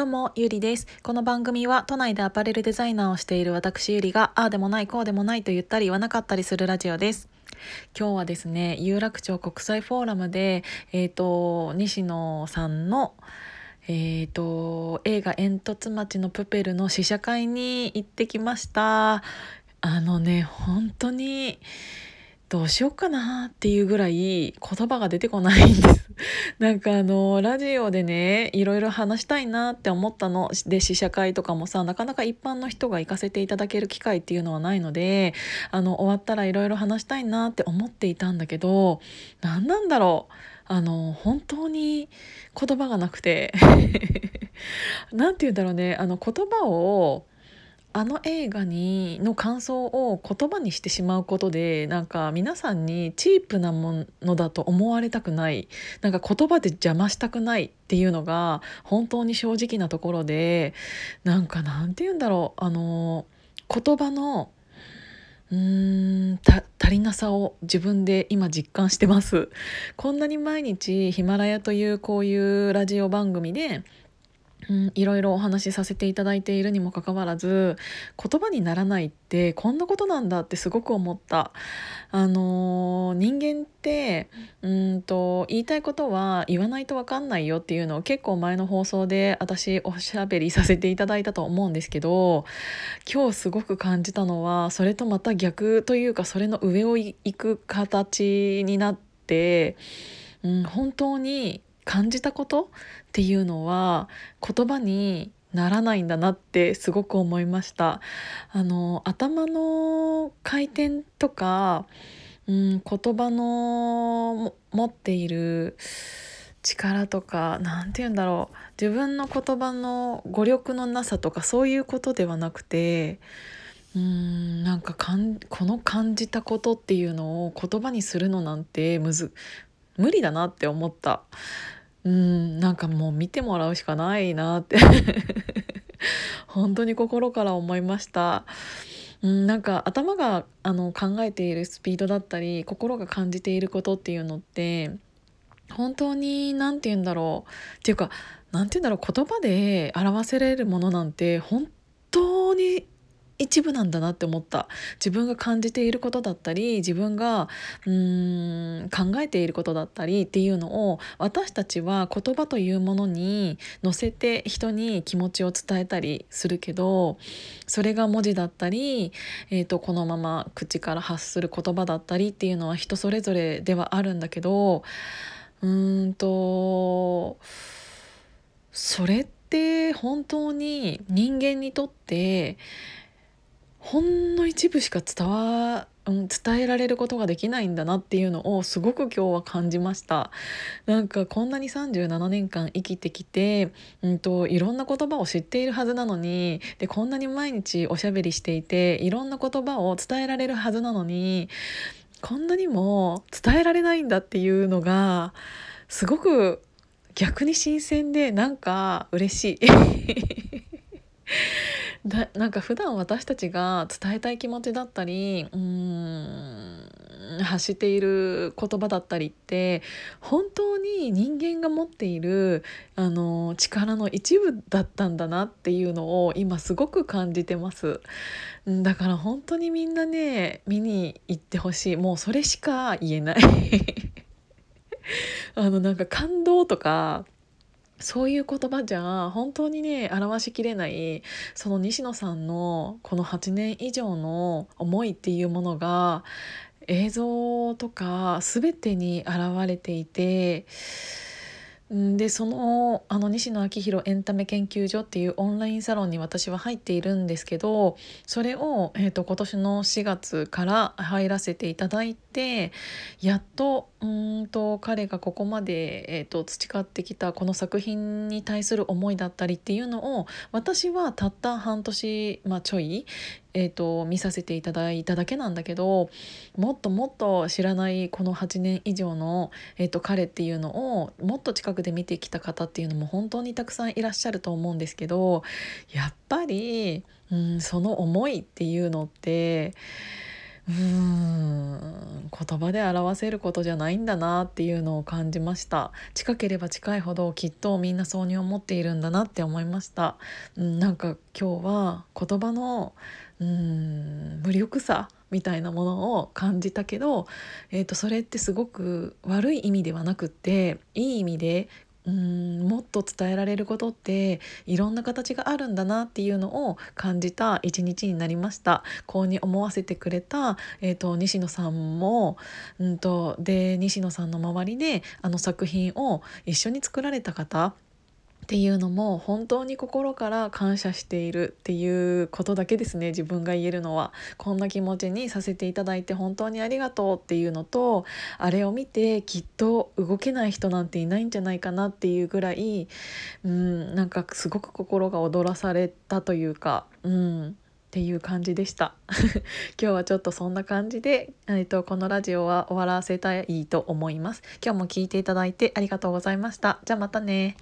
どうも、ゆりです。この番組は都内でアパレルデザイナーをしている私ゆりが、ああでもない、こうでもないと言ったり言わなかったりするラジオです。今日はですね、有楽町国際フォーラムで、えっ、ー、と、西野さんの、えーと、映画「煙突町のプペル」の試写会に行ってきましたあのね本当にどうしようかなっていうぐらい言葉が出てこないんです。なんかあのラジオでねいろいろ話したいなって思ったの。で試写会とかもさなかなか一般の人が行かせていただける機会っていうのはないのであの終わったらいろいろ話したいなって思っていたんだけど何なんだろう。あの本当に言葉がなくて。何て言うんだろうね。あの言葉をあの映画にの感想を言葉にしてしまうことでなんか皆さんにチープなものだと思われたくない。なんか言葉で邪魔したくないっていうのが本当に正直なところでなんかなんて言うんだろう。あの言葉のうーん足りなさを自分で今実感してます。こんなに毎日ヒマラヤというこういうラジオ番組でいろいろお話しさせていただいているにもかかわらず言葉にならないってこんなことなんだってすごく思った。あのー、人間ってうんと言いたいことは言わないと分かんないよっていうのを結構前の放送で私おしゃべりさせていただいたと思うんですけど今日すごく感じたのはそれとまた逆というかそれの上を行く形になって、うん、本当に感じたことっていうのは言葉にならないんだなってすごく思いました。あの頭の回転とか、うん、言葉の持っている力とか何て言うんだろう。自分の言葉の語力のなさとかそういうことではなくてうんなんかかんこの感じたことっていうのを言葉にするのなんてむず無理だなって思った。うんなんかもう見てもらうしかないなって 本当に心から思いました。うん、なんか頭があの考えているスピードだったり心が感じていることっていうのって本当に何て言うんだろうっていうか何て言うんだろう言葉で表せれるものなんて本当に一部なんだなって思った。自分が感じていることだったり自分がうーん考えていることだったりっていうのを私たちは言葉というものに乗せて人に気持ちを伝えたりするけどそれが文字だったり、えーと、このまま口から発する言葉だったりっていうのは人それぞれではあるんだけどうーんとそれって本当に人間にとってほんの一部しか伝わ、伝えられることができないんだなっていうのをすごく今日は感じましたなんかこんなに37年間生きてきて、うんと、いろんな言葉を知っているはずなのにでこんなに毎日おしゃべりしていていろんな言葉を伝えられるはずなのにこんなにも伝えられないんだっていうのがすごく逆に新鮮でなんか嬉しい。だなんか普段私たちが伝えたい気持ちだったりうん発している言葉だったりって本当に人間が持っているあの力の一部だったんだなっていうのを今すごく感じてます。だから本当にみんなね見に行ってほしい。もうそれしか言えない。あのなんか感動とかそういう言葉じゃ本当にね表しきれないその西野さんのこの8年以上の思いっていうものが映像とか全てに現れていてでそのあの西野昭弘エンタメ研究所っていうオンラインサロンに私は入っているんですけどそれを、えーと、今年の4月から入らせていただいてやっとうんと彼がここまで、えーと、培ってきたこの作品に対する思いだったりっていうのを私はたった半年、まあ、ちょいえーと、見させていただいただけなんだけどもっともっと知らないこの8年以上の、えーと、彼っていうのをもっと近くで見てきた方っていうのも本当にたくさんいらっしゃると思うんですけどやっぱり、うん、その思いっていうのってうん言葉で表せることじゃないんだなっていうのを感じました。近ければ近いほどきっとみんなそうに思っているんだなって思いました、うん、なんか今日は言葉のうん無力さみたいなものを感じたけど、えー、とそれってすごく悪い意味ではなくっていい意味でうんもっと伝えられることっていろんな形があるんだなっていうのを感じた一日になりました。こうに思わせてくれた、えーと、西野さんも、うんとで西野さんの周りであの作品を一緒に作られた方っていうのも本当に心から感謝しているっていうことだけですね自分が言えるのは。こんな気持ちにさせていただいて本当にありがとうっていうのとあれを見てきっと動けない人なんていないんじゃないかなっていうぐらいうんなんかすごく心が躍らされたというかうんっていう感じでした。今日はちょっとそんな感じで、えーと、このラジオは終わらせたいと思います。今日も聞いていただいてありがとうございました。じゃあまたね。